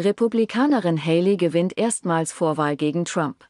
Republikanerin Haley gewinnt erstmals Vorwahl gegen Trump.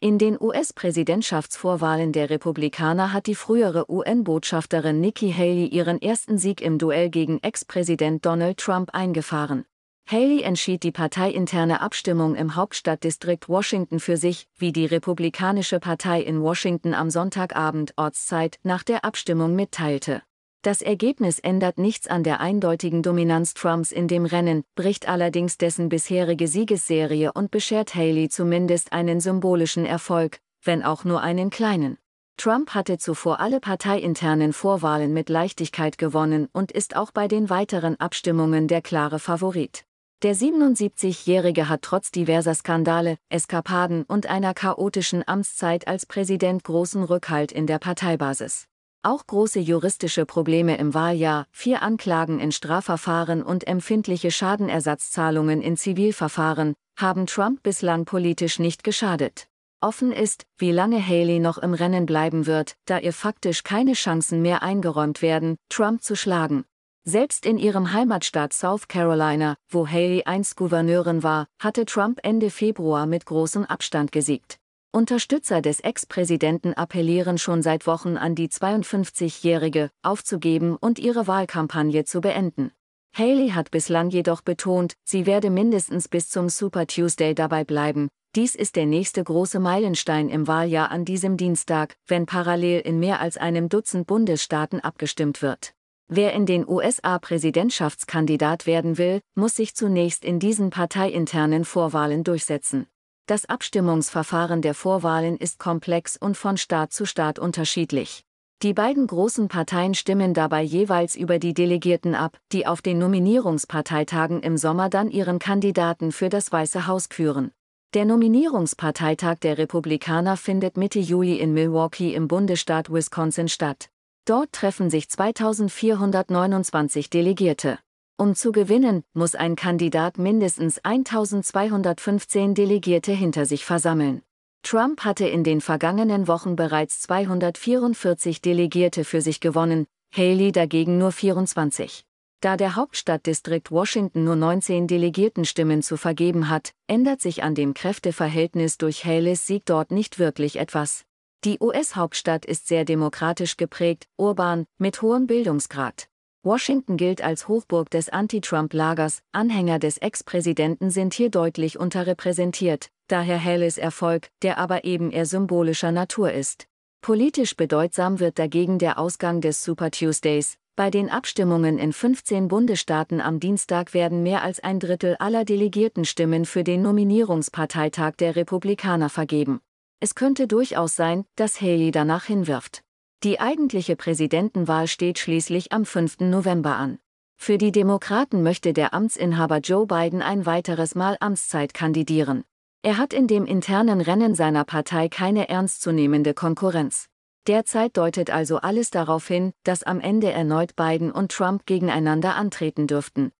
In den US-Präsidentschaftsvorwahlen der Republikaner hat die frühere UN-Botschafterin Nikki Haley ihren ersten Sieg im Duell gegen Ex-Präsident Donald Trump eingefahren. Haley entschied die parteiinterne Abstimmung im Hauptstadtdistrikt Washington für sich, wie die Republikanische Partei in Washington am Sonntagabend Ortszeit nach der Abstimmung mitteilte. Das Ergebnis ändert nichts an der eindeutigen Dominanz Trumps in dem Rennen, bricht allerdings dessen bisherige Siegesserie und beschert Haley zumindest einen symbolischen Erfolg, wenn auch nur einen kleinen. Trump hatte zuvor alle parteiinternen Vorwahlen mit Leichtigkeit gewonnen und ist auch bei den weiteren Abstimmungen der klare Favorit. Der 77-Jährige hat trotz diverser Skandale, Eskapaden und einer chaotischen Amtszeit als Präsident großen Rückhalt in der Parteibasis. Auch große juristische Probleme im Wahljahr, vier Anklagen in Strafverfahren und empfindliche Schadenersatzzahlungen in Zivilverfahren haben Trump bislang politisch nicht geschadet. Offen ist, wie lange Haley noch im Rennen bleiben wird, da ihr faktisch keine Chancen mehr eingeräumt werden, Trump zu schlagen. Selbst in ihrem Heimatstaat South Carolina, wo Haley einst Gouverneurin war, hatte Trump Ende Februar mit großem Abstand gesiegt. Unterstützer des Ex-Präsidenten appellieren schon seit Wochen an die 52-Jährige, aufzugeben und ihre Wahlkampagne zu beenden. Haley hat bislang jedoch betont, sie werde mindestens bis zum Super Tuesday dabei bleiben. Dies ist der nächste große Meilenstein im Wahljahr an diesem Dienstag, wenn parallel in mehr als einem Dutzend Bundesstaaten abgestimmt wird. Wer in den USA Präsidentschaftskandidat werden will, muss sich zunächst in diesen parteiinternen Vorwahlen durchsetzen. Das Abstimmungsverfahren der Vorwahlen ist komplex und von Staat zu Staat unterschiedlich. Die beiden großen Parteien stimmen dabei jeweils über die Delegierten ab, die auf den Nominierungsparteitagen im Sommer dann ihren Kandidaten für das Weiße Haus küren. Der Nominierungsparteitag der Republikaner findet Mitte Juli in Milwaukee im Bundesstaat Wisconsin statt. Dort treffen sich 2429 Delegierte. Um zu gewinnen, muss ein Kandidat mindestens 1215 Delegierte hinter sich versammeln. Trump hatte in den vergangenen Wochen bereits 244 Delegierte für sich gewonnen, Haley dagegen nur 24. Da der Hauptstadtdistrikt Washington nur 19 Delegiertenstimmen zu vergeben hat, ändert sich an dem Kräfteverhältnis durch Haleys Sieg dort nicht wirklich etwas. Die US-Hauptstadt ist sehr demokratisch geprägt, urban, mit hohem Bildungsgrad. Washington gilt als Hochburg des Anti-Trump-Lagers, Anhänger des Ex-Präsidenten sind hier deutlich unterrepräsentiert, daher Halleys Erfolg, der aber eben eher symbolischer Natur ist. Politisch bedeutsam wird dagegen der Ausgang des Super Tuesdays. Bei den Abstimmungen in 15 Bundesstaaten am Dienstag werden mehr als ein Drittel aller Delegiertenstimmen für den Nominierungsparteitag der Republikaner vergeben. Es könnte durchaus sein, dass Haley danach hinwirft. Die eigentliche Präsidentenwahl steht schließlich am 5. November an. Für die Demokraten möchte der Amtsinhaber Joe Biden ein weiteres Mal Amtszeit kandidieren. Er hat in dem internen Rennen seiner Partei keine ernstzunehmende Konkurrenz. Derzeit deutet also alles darauf hin, dass am Ende erneut Biden und Trump gegeneinander antreten dürften.